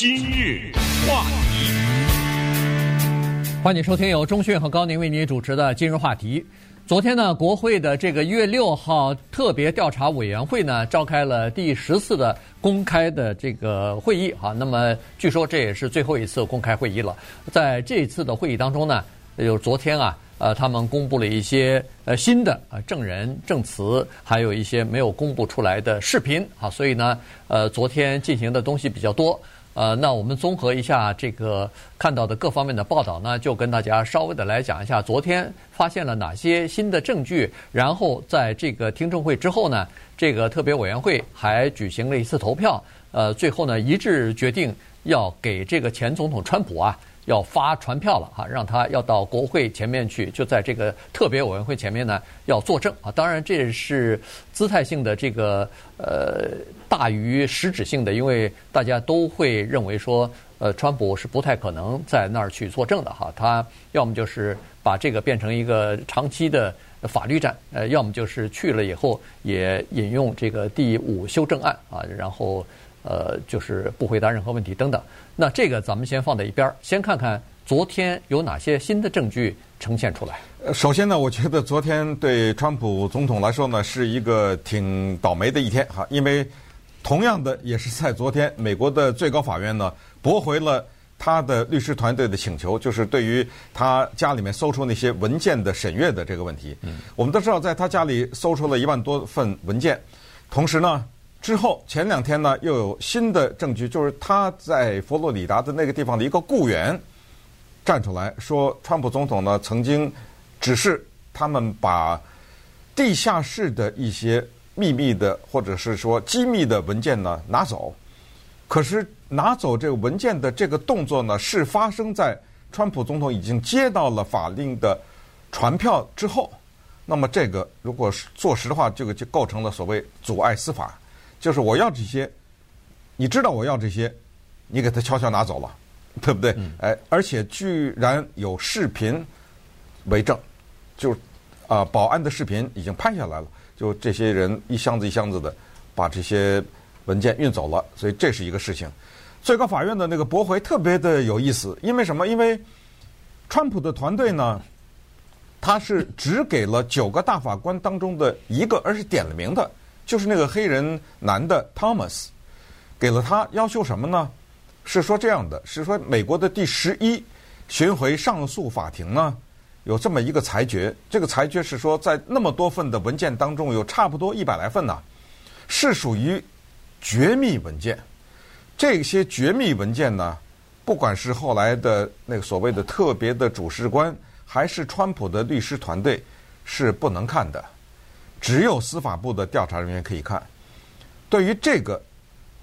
今日话题，欢迎收听由中讯和高宁为您主持的今日话题。昨天呢，国会的这个一月六号特别调查委员会呢，召开了第十次的公开的这个会议啊。那么据说这也是最后一次公开会议了。在这一次的会议当中呢，有昨天啊，呃，他们公布了一些呃新的啊证人证词，还有一些没有公布出来的视频啊。所以呢，呃，昨天进行的东西比较多。呃，那我们综合一下这个看到的各方面的报道呢，就跟大家稍微的来讲一下昨天发现了哪些新的证据。然后在这个听证会之后呢，这个特别委员会还举行了一次投票，呃，最后呢一致决定要给这个前总统川普啊。要发传票了哈，让他要到国会前面去，就在这个特别委员会前面呢，要作证啊。当然这是姿态性的，这个呃大于实质性的，因为大家都会认为说，呃，川普是不太可能在那儿去作证的哈。他要么就是把这个变成一个长期的法律战，呃，要么就是去了以后也引用这个第五修正案啊，然后。呃，就是不回答任何问题等等。那这个咱们先放在一边儿，先看看昨天有哪些新的证据呈现出来。首先呢，我觉得昨天对川普总统来说呢，是一个挺倒霉的一天哈，因为同样的也是在昨天，美国的最高法院呢驳回了他的律师团队的请求，就是对于他家里面搜出那些文件的审阅的这个问题。嗯，我们都知道，在他家里搜出了一万多份文件，同时呢。之后前两天呢，又有新的证据，就是他在佛罗里达的那个地方的一个雇员站出来说，川普总统呢曾经指示他们把地下室的一些秘密的或者是说机密的文件呢拿走。可是拿走这个文件的这个动作呢，是发生在川普总统已经接到了法令的传票之后。那么这个如果是坐实的话，这个就构成了所谓阻碍司法。就是我要这些，你知道我要这些，你给他悄悄拿走了，对不对？哎，而且居然有视频为证，就啊，保安的视频已经拍下来了。就这些人一箱子一箱子的把这些文件运走了，所以这是一个事情。最高法院的那个驳回特别的有意思，因为什么？因为川普的团队呢，他是只给了九个大法官当中的一个，而是点了名的。就是那个黑人男的 Thomas，给了他要求什么呢？是说这样的，是说美国的第十一巡回上诉法庭呢，有这么一个裁决。这个裁决是说，在那么多份的文件当中，有差不多一百来份呢，是属于绝密文件。这些绝密文件呢，不管是后来的那个所谓的特别的主事官，还是川普的律师团队，是不能看的。只有司法部的调查人员可以看。对于这个，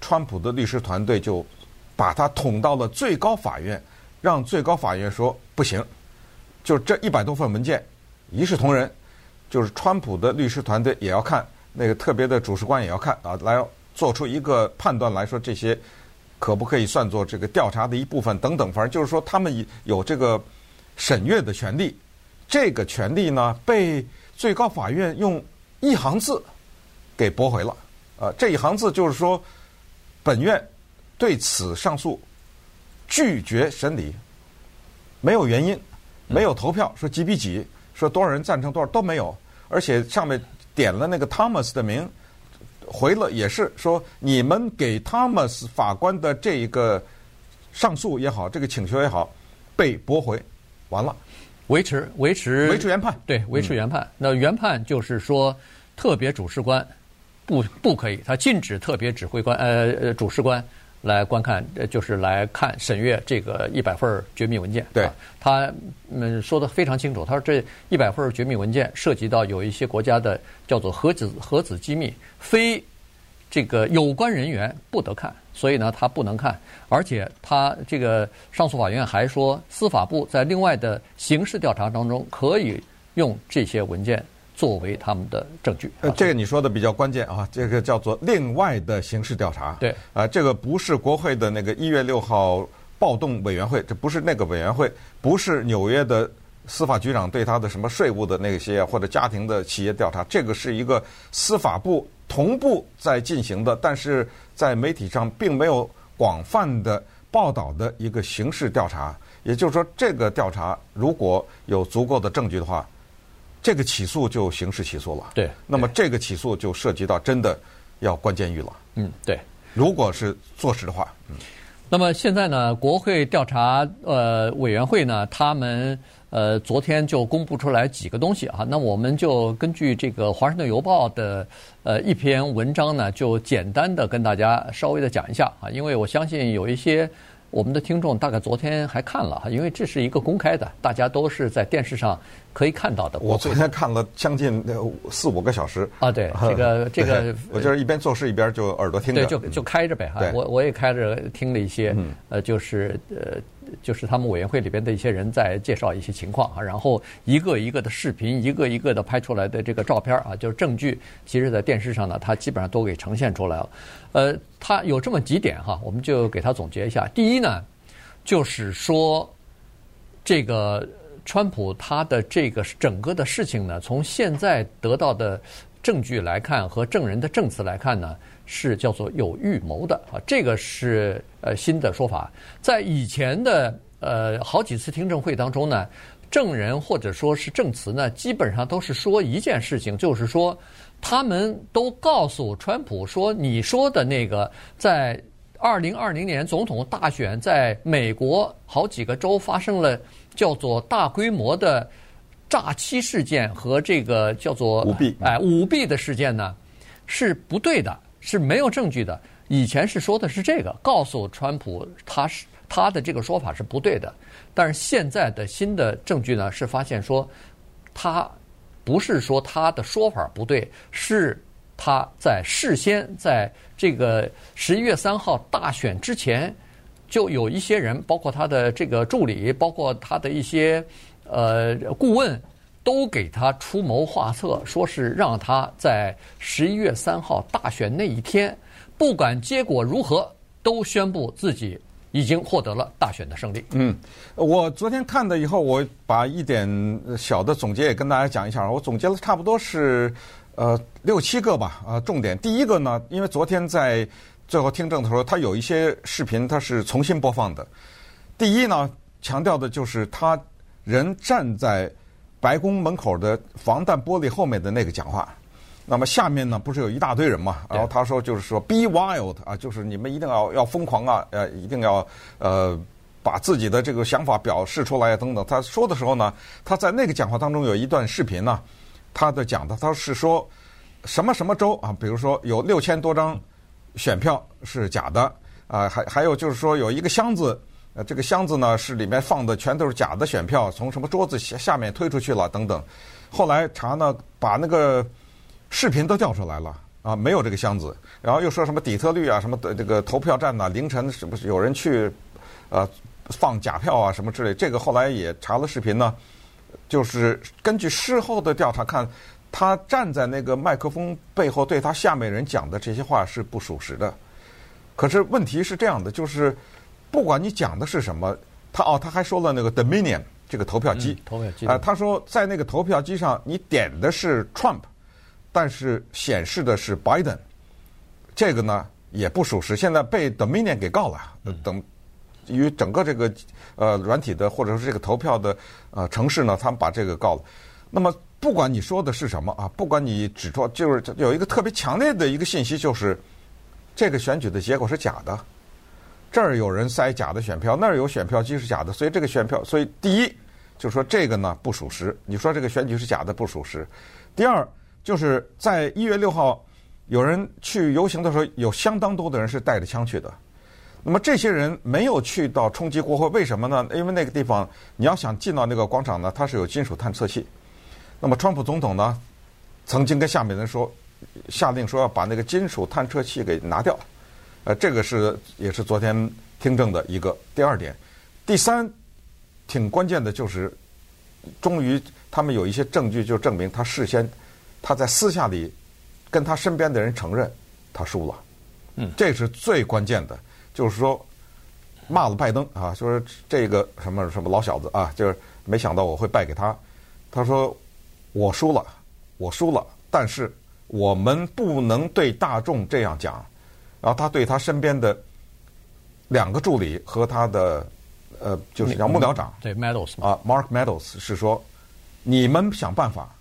川普的律师团队就把他捅到了最高法院，让最高法院说不行。就这一百多份文件，一视同仁，就是川普的律师团队也要看，那个特别的主事官也要看啊，来做出一个判断来说，这些可不可以算作这个调查的一部分等等。反正就是说，他们有这个审阅的权利。这个权利呢，被最高法院用。一行字给驳回了，呃，这一行字就是说，本院对此上诉拒绝审理，没有原因，没有投票，说几比几，说多少人赞成多少都没有，而且上面点了那个 Thomas 的名，回了也是说你们给 Thomas 法官的这一个上诉也好，这个请求也好，被驳回，完了。维持维持维持原判，对，维持原判。嗯、那原判就是说，特别主事官不不可以，他禁止特别指挥官呃呃主事官来观看，就是来看审阅这个一百份绝密文件。对，啊、他们说的非常清楚，他说这一百份绝密文件涉及到有一些国家的叫做核子核子机密，非这个有关人员不得看。所以呢，他不能看，而且他这个上诉法院还说，司法部在另外的刑事调查当中可以用这些文件作为他们的证据。呃，这个你说的比较关键啊，这个叫做另外的刑事调查。对，啊，这个不是国会的那个一月六号暴动委员会，这不是那个委员会，不是纽约的司法局长对他的什么税务的那些或者家庭的企业调查，这个是一个司法部同步在进行的，但是。在媒体上并没有广泛的报道的一个刑事调查，也就是说，这个调查如果有足够的证据的话，这个起诉就刑事起诉了。对，那么这个起诉就涉及到真的要关监狱了。嗯，对。如果是坐实的话，嗯。那么现在呢，国会调查呃委员会呢，他们呃昨天就公布出来几个东西啊。那我们就根据这个《华盛顿邮报》的呃一篇文章呢，就简单的跟大家稍微的讲一下啊，因为我相信有一些。我们的听众大概昨天还看了哈，因为这是一个公开的，大家都是在电视上可以看到的。我昨天看了将近四五个小时啊，对，这个这个，我就是一边做事一边就耳朵听着，对，就就开着呗哈。我我也开着听了一些，呃，就是呃。就是他们委员会里边的一些人在介绍一些情况啊，然后一个一个的视频，一个一个的拍出来的这个照片啊，就是证据，其实在电视上呢，他基本上都给呈现出来了。呃，他有这么几点哈，我们就给他总结一下。第一呢，就是说这个川普他的这个整个的事情呢，从现在得到的证据来看和证人的证词来看呢。是叫做有预谋的啊，这个是呃新的说法。在以前的呃好几次听证会当中呢，证人或者说是证词呢，基本上都是说一件事情，就是说他们都告诉川普说，你说的那个在二零二零年总统大选在美国好几个州发生了叫做大规模的诈欺事件和这个叫做舞弊哎舞弊的事件呢是不对的。是没有证据的。以前是说的是这个，告诉川普他是他的这个说法是不对的。但是现在的新的证据呢，是发现说他不是说他的说法不对，是他在事先在这个十一月三号大选之前，就有一些人，包括他的这个助理，包括他的一些呃顾问。都给他出谋划策，说是让他在十一月三号大选那一天，不管结果如何，都宣布自己已经获得了大选的胜利。嗯，我昨天看了以后，我把一点小的总结也跟大家讲一下。我总结了差不多是呃六七个吧，啊，重点。第一个呢，因为昨天在最后听证的时候，他有一些视频他是重新播放的。第一呢，强调的就是他人站在。白宫门口的防弹玻璃后面的那个讲话，那么下面呢，不是有一大堆人嘛？然后他说就是说 “be wild” 啊，就是你们一定要要疯狂啊，呃，一定要呃把自己的这个想法表示出来啊，等等。他说的时候呢，他在那个讲话当中有一段视频呢，他的讲的他是说什么什么州啊，比如说有六千多张选票是假的啊，还还有就是说有一个箱子。呃，这个箱子呢，是里面放的全都是假的选票，从什么桌子下下面推出去了等等。后来查呢，把那个视频都调出来了啊，没有这个箱子。然后又说什么底特律啊，什么的这个投票站呐，凌晨是不是有人去呃放假票啊什么之类？这个后来也查了视频呢，就是根据事后的调查看，他站在那个麦克风背后对他下面人讲的这些话是不属实的。可是问题是这样的，就是。不管你讲的是什么，他哦，他还说了那个 Dominion 这个投票机，投票机。啊，他说在那个投票机上你点的是 Trump，但是显示的是 Biden，这个呢也不属实，现在被 Dominion 给告了，等于整个这个呃软体的或者说这个投票的呃城市呢，他们把这个告了。那么不管你说的是什么啊，不管你指出就是有一个特别强烈的一个信息，就是这个选举的结果是假的。这儿有人塞假的选票，那儿有选票机是假的，所以这个选票，所以第一就说这个呢不属实。你说这个选举是假的不属实。第二就是在一月六号有人去游行的时候，有相当多的人是带着枪去的。那么这些人没有去到冲击国会，为什么呢？因为那个地方你要想进到那个广场呢，它是有金属探测器。那么川普总统呢曾经跟下面人说，下令说要把那个金属探测器给拿掉。呃，这个是也是昨天听证的一个第二点，第三，挺关键的就是，终于他们有一些证据，就证明他事先他在私下里跟他身边的人承认他输了，嗯，这是最关键的，就是说骂了拜登啊，说这个什么什么老小子啊，就是没想到我会败给他，他说我输了，我输了，但是我们不能对大众这样讲。然后他对他身边的两个助理和他的呃，就是叫幕僚长，对 Meadows 啊，Mark Meadows 是说，你们想办法，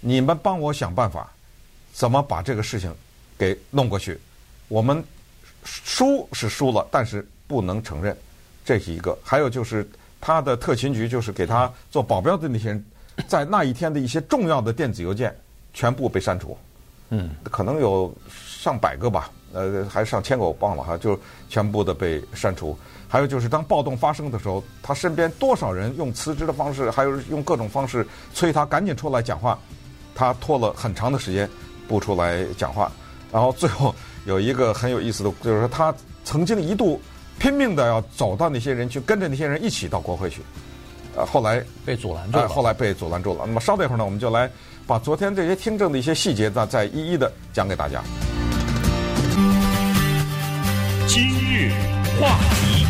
你们帮我想办法，怎么把这个事情给弄过去？我们输是输了，但是不能承认，这是一个。还有就是他的特勤局，就是给他做保镖的那些人，在那一天的一些重要的电子邮件全部被删除，嗯，可能有上百个吧。呃，还是上千个我忘了哈，就全部的被删除。还有就是，当暴动发生的时候，他身边多少人用辞职的方式，还有用各种方式催他赶紧出来讲话，他拖了很长的时间不出来讲话。然后最后有一个很有意思的，就是说他曾经一度拼命的要走到那些人去，跟着那些人一起到国会去，呃，后来被阻拦住了。后来被阻拦住了。那么稍等一会儿呢，我们就来把昨天这些听证的一些细节呢，再一一的讲给大家。话题，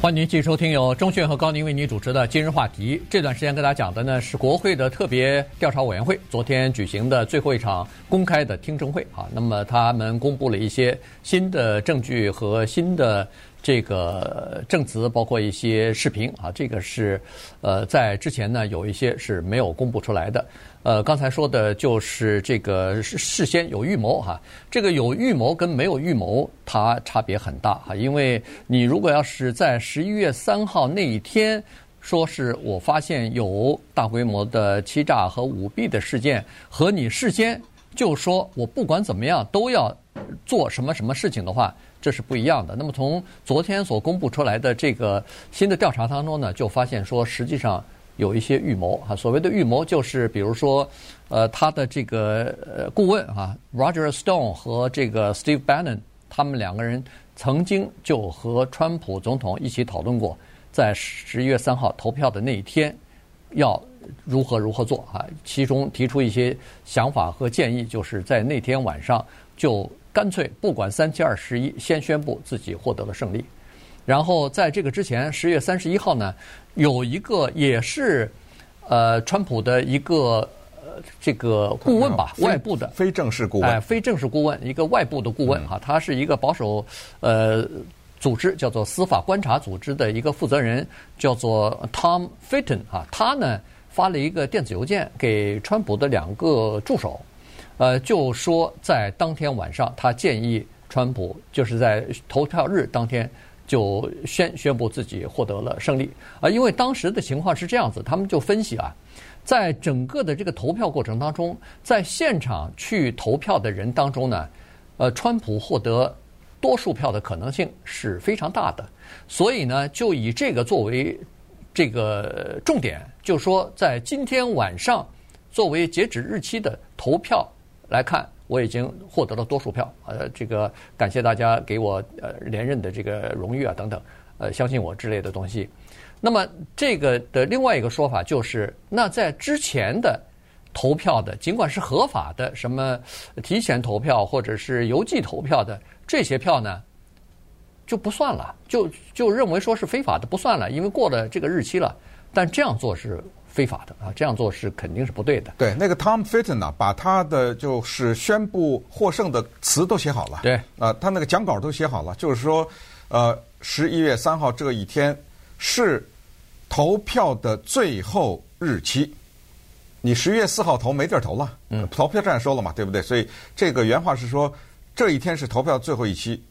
欢迎您继续收听由钟迅和高宁为您主持的《今日话题》。这段时间跟大家讲的呢是国会的特别调查委员会昨天举行的最后一场公开的听证会啊。那么他们公布了一些新的证据和新的这个证词，包括一些视频啊。这个是呃在之前呢有一些是没有公布出来的。呃，刚才说的就是这个事事先有预谋哈，这个有预谋跟没有预谋它差别很大哈，因为你如果要是在十一月三号那一天说是我发现有大规模的欺诈和舞弊的事件，和你事先就说我不管怎么样都要做什么什么事情的话，这是不一样的。那么从昨天所公布出来的这个新的调查当中呢，就发现说实际上。有一些预谋哈，所谓的预谋就是，比如说，呃，他的这个呃顾问哈，Roger Stone 和这个 Steve Bannon，他们两个人曾经就和川普总统一起讨论过，在十一月三号投票的那一天要如何如何做啊，其中提出一些想法和建议，就是在那天晚上就干脆不管三七二十一，先宣布自己获得了胜利。然后在这个之前，十月三十一号呢，有一个也是，呃，川普的一个呃这个顾问吧，外部的非正式顾问，哎，非正式顾问，一个外部的顾问哈，他是一个保守呃组织，叫做司法观察组织的一个负责人，叫做 Tom Fitton 啊，他呢发了一个电子邮件给川普的两个助手，呃，就说在当天晚上，他建议川普就是在投票日当天。就宣宣布自己获得了胜利啊！因为当时的情况是这样子，他们就分析啊，在整个的这个投票过程当中，在现场去投票的人当中呢，呃，川普获得多数票的可能性是非常大的，所以呢，就以这个作为这个重点，就说在今天晚上作为截止日期的投票来看。我已经获得了多数票，呃，这个感谢大家给我呃连任的这个荣誉啊等等，呃，相信我之类的东西。那么这个的另外一个说法就是，那在之前的投票的，尽管是合法的，什么提前投票或者是邮寄投票的这些票呢，就不算了，就就认为说是非法的不算了，因为过了这个日期了。但这样做是。非法的啊，这样做是肯定是不对的。对，那个 Tom Fitton 呢，把他的就是宣布获胜的词都写好了。对，啊，他那个讲稿都写好了，就是说，呃，十一月三号这一天是投票的最后日期。你十一月四号投没地儿投了，嗯，投票站收了嘛，对不对？所以这个原话是说，这一天是投票最后一期，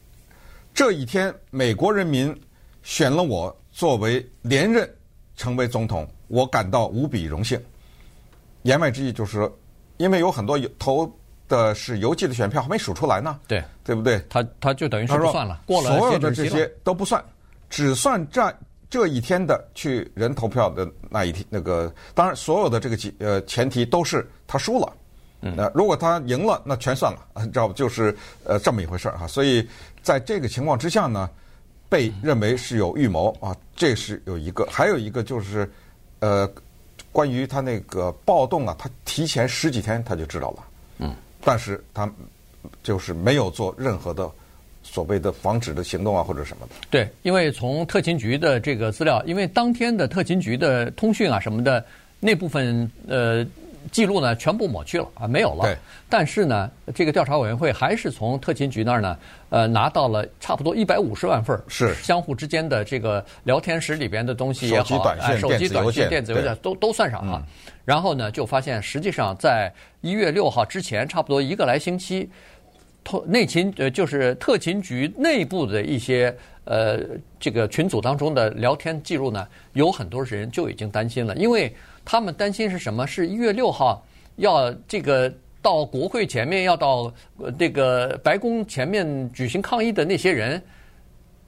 这一天美国人民选了我作为连任，成为总统。我感到无比荣幸。言外之意就是，因为有很多投的是邮寄的选票还没数出来呢，对对不对？他他就等于是不算了，过了所有的这些都不算，只算这这一天的去人投票的那一天。那个当然，所有的这个几呃前提都是他输了。嗯，那如果他赢了，那全算了，知道不？就是呃这么一回事儿哈。所以在这个情况之下呢，被认为是有预谋啊，这是有一个，还有一个就是。呃，关于他那个暴动啊，他提前十几天他就知道了，嗯，但是他就是没有做任何的所谓的防止的行动啊，或者什么的。对，因为从特勤局的这个资料，因为当天的特勤局的通讯啊什么的那部分，呃，记录呢全部抹去了啊，没有了。对。但是呢，这个调查委员会还是从特勤局那儿呢，呃，拿到了差不多一百五十万份儿是相互之间的这个聊天室里边的东西也好，手机短信、哎、手机短信、电子邮件都都算上啊。嗯、然后呢，就发现实际上在一月六号之前，差不多一个来星期，特内勤呃就是特勤局内部的一些呃这个群组当中的聊天记录呢，有很多人就已经担心了，因为。他们担心是什么？是一月六号要这个到国会前面，要到这个白宫前面举行抗议的那些人，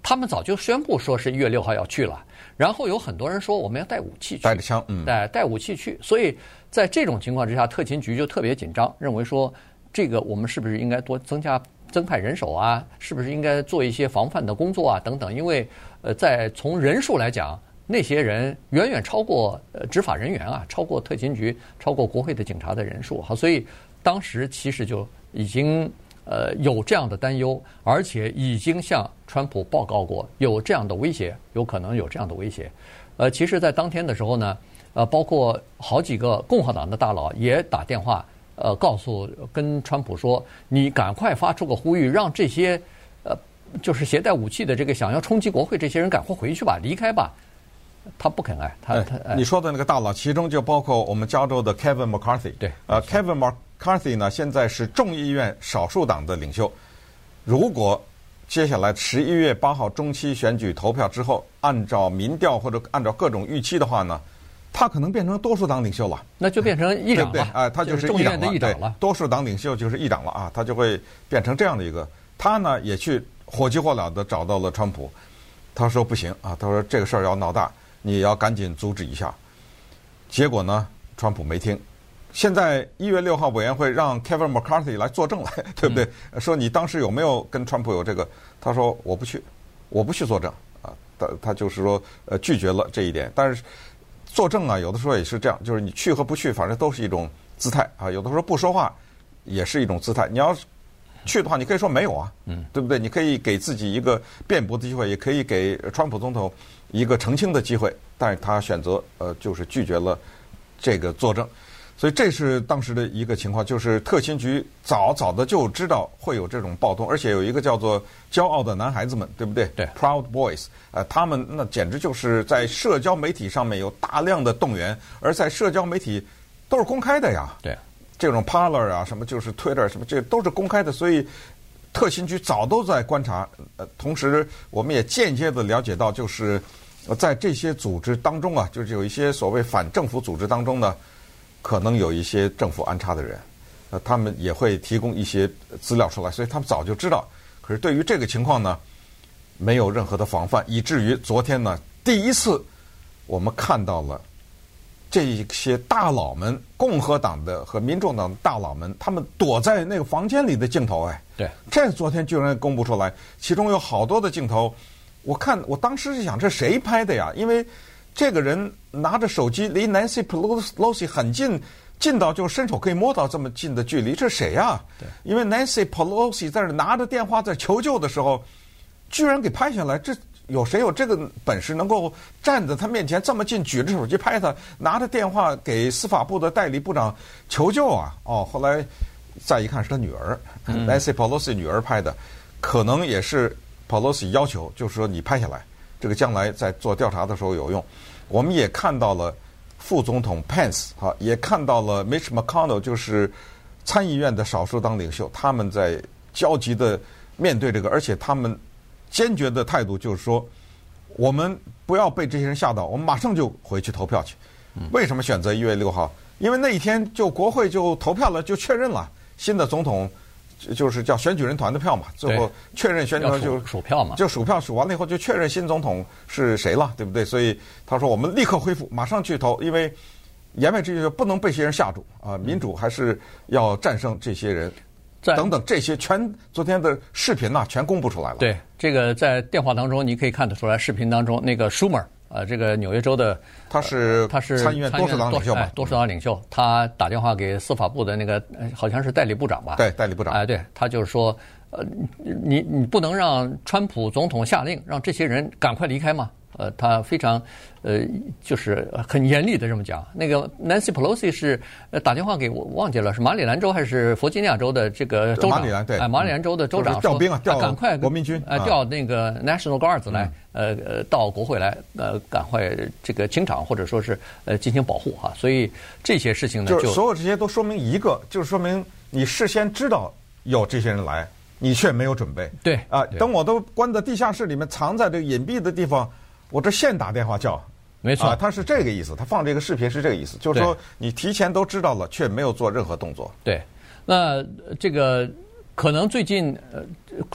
他们早就宣布说是一月六号要去了。然后有很多人说我们要带武器去，带着枪，嗯，带带武器去。所以在这种情况之下，特勤局就特别紧张，认为说这个我们是不是应该多增加增派人手啊？是不是应该做一些防范的工作啊？等等。因为呃，在从人数来讲。那些人远远超过呃执法人员啊，超过特勤局，超过国会的警察的人数。好，所以当时其实就已经呃有这样的担忧，而且已经向川普报告过有这样的威胁，有可能有这样的威胁。呃，其实，在当天的时候呢，呃，包括好几个共和党的大佬也打电话呃告诉跟川普说，你赶快发出个呼吁，让这些呃就是携带武器的这个想要冲击国会这些人赶快回去吧，离开吧。他不肯哎，他他、哎、你说的那个大佬，其中就包括我们加州的 Kevin McCarthy。对，呃，Kevin McCarthy 呢，现在是众议院少数党的领袖。如果接下来十一月八号中期选举投票之后，按照民调或者按照各种预期的话呢，他可能变成多数党领袖了。那就变成议长了，对不对？哎，他就是众议长了。多数党领袖就是议长了啊，他就会变成这样的一个。他呢也去火急火燎的找到了川普，他说不行啊，他说这个事儿要闹大。你要赶紧阻止一下，结果呢？川普没听。现在一月六号委员会让 Kevin McCarthy 来作证来，对不对？嗯、说你当时有没有跟川普有这个？他说我不去，我不去作证啊。他他就是说呃拒绝了这一点。但是作证啊，有的时候也是这样，就是你去和不去，反正都是一种姿态啊。有的时候不说话也是一种姿态。你要去的话，你可以说没有啊，嗯，对不对？你可以给自己一个辩驳的机会，也可以给川普总统。一个澄清的机会，但是他选择呃，就是拒绝了这个作证，所以这是当时的一个情况，就是特勤局早早的就知道会有这种暴动，而且有一个叫做“骄傲的男孩子们”，对不对？对，Proud Boys，呃，他们那简直就是在社交媒体上面有大量的动员，而在社交媒体都是公开的呀。对，这种 Parler 啊，什么就是 Twitter 什么，这都是公开的，所以。特勤局早都在观察，呃，同时我们也间接的了解到，就是在这些组织当中啊，就是有一些所谓反政府组织当中呢，可能有一些政府安插的人，呃，他们也会提供一些资料出来，所以他们早就知道。可是对于这个情况呢，没有任何的防范，以至于昨天呢，第一次我们看到了。这些大佬们，共和党的和民众党的大佬们，他们躲在那个房间里的镜头，哎，对，这昨天居然公布出来，其中有好多的镜头，我看我当时是想，这谁拍的呀？因为这个人拿着手机离 Nancy Pelosi 很近，近到就伸手可以摸到这么近的距离，这谁呀？对，因为 Nancy Pelosi 在这拿着电话在求救的时候，居然给拍下来，这。有谁有这个本事能够站在他面前这么近，举着手机拍他，拿着电话给司法部的代理部长求救啊？哦，后来再一看是他女儿，Nancy Pelosi 女儿拍的，可能也是 Pelosi 要求，就是说你拍下来，这个将来在做调查的时候有用。我们也看到了副总统 Pence 哈，也看到了 Mitch McConnell，就是参议院的少数党领袖，他们在焦急的面对这个，而且他们。坚决的态度就是说，我们不要被这些人吓到，我们马上就回去投票去。为什么选择一月六号？因为那一天就国会就投票了，就确认了新的总统，就是叫选举人团的票嘛。最后确认选举人就数票嘛，就数票数完了以后就确认新总统是谁了，对不对？所以他说我们立刻恢复，马上去投，因为言外之意不能被这些人吓住啊！民主还是要战胜这些人。等等，这些全昨天的视频呐，全公布出来了。对，这个在电话当中你可以看得出来，视频当中那个舒默尔，呃，这个纽约州的，他是他是参议院多数党领袖嘛，多数党领袖，他打电话给司法部的那个好像是代理部长吧？对，代理部长。哎，对，他就是说，呃，你你不能让川普总统下令让这些人赶快离开吗？呃，他非常呃，就是很严厉的这么讲。那个 Nancy Pelosi 是呃打电话给我忘记了是马里兰州还是弗吉尼亚州的这个州长？马里兰对，哎，马里兰州的州长调兵啊，调赶快国民军，啊，调那个 National Guards 来，呃呃，到国会来，呃，赶快这个清场或者说是呃进行保护哈。所以这些事情呢，就所有这些都说明一个，就是说明你事先知道有这些人来。你却没有准备，对啊，等我都关在地下室里面，藏在这个隐蔽的地方，我这现打电话叫，没错，他是这个意思，他放这个视频是这个意思，就是说你提前都知道了，却没有做任何动作。对，那这个可能最近呃，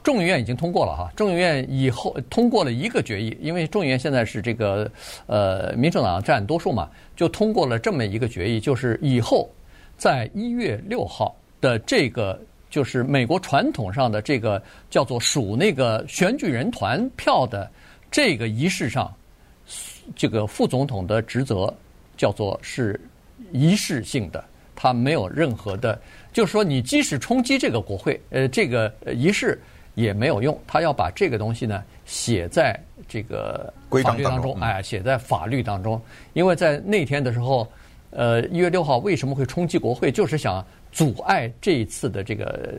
众议院已经通过了哈，众议院以后通过了一个决议，因为众议院现在是这个呃民主党占多数嘛，就通过了这么一个决议，就是以后在一月六号的这个。就是美国传统上的这个叫做数那个选举人团票的这个仪式上，这个副总统的职责叫做是仪式性的，他没有任何的，就是说你即使冲击这个国会，呃，这个仪式也没有用，他要把这个东西呢写在这个法律当中，哎，写在法律当中，因为在那天的时候，呃，一月六号为什么会冲击国会，就是想。阻碍这一次的这个，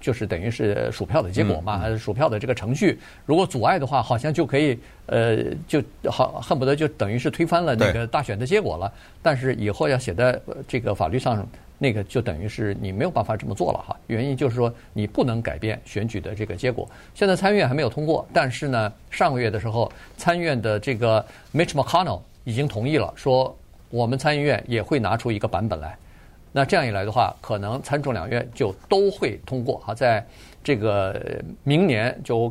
就是等于是数票的结果嘛，数票的这个程序。如果阻碍的话，好像就可以，呃，就好恨不得就等于是推翻了那个大选的结果了。但是以后要写在这个法律上，那个就等于是你没有办法这么做了哈。原因就是说你不能改变选举的这个结果。现在参议院还没有通过，但是呢，上个月的时候，参议院的这个 Mitch McConnell 已经同意了，说我们参议院也会拿出一个版本来。那这样一来的话，可能参众两院就都会通过啊，在这个明年就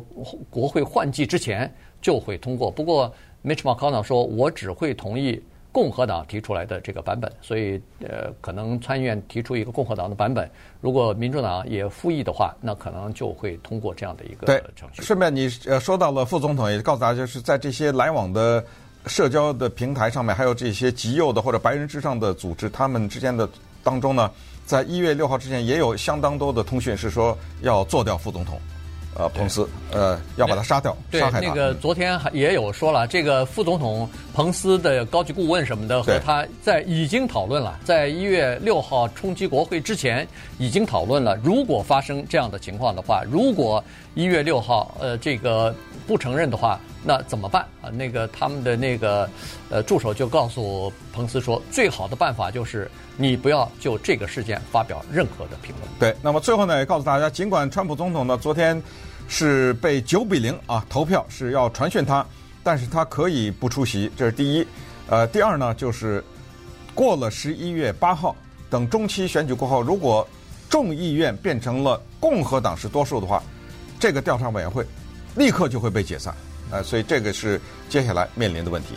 国会换季之前就会通过。不过，Mitch McConnell 说，我只会同意共和党提出来的这个版本，所以呃，可能参议院提出一个共和党的版本，如果民主党也复议的话，那可能就会通过这样的一个程序。顺便你呃说到了副总统，也告诉大家，就是在这些来往的社交的平台上面，还有这些极右的或者白人至上的组织，他们之间的。当中呢，在一月六号之前，也有相当多的通讯是说要做掉副总统，呃，彭斯，呃，要把他杀掉，杀害他。那个昨天还也有说了，这个副总统彭斯的高级顾问什么的和他在已经讨论了，在一月六号冲击国会之前已经讨论了，如果发生这样的情况的话，如果一月六号呃这个不承认的话。那怎么办啊？那个他们的那个呃助手就告诉彭斯说，最好的办法就是你不要就这个事件发表任何的评论。对，那么最后呢，也告诉大家，尽管川普总统呢昨天是被九比零啊投票是要传讯他，但是他可以不出席，这是第一。呃，第二呢，就是过了十一月八号，等中期选举过后，如果众议院变成了共和党是多数的话，这个调查委员会立刻就会被解散。啊，所以这个是接下来面临的问题。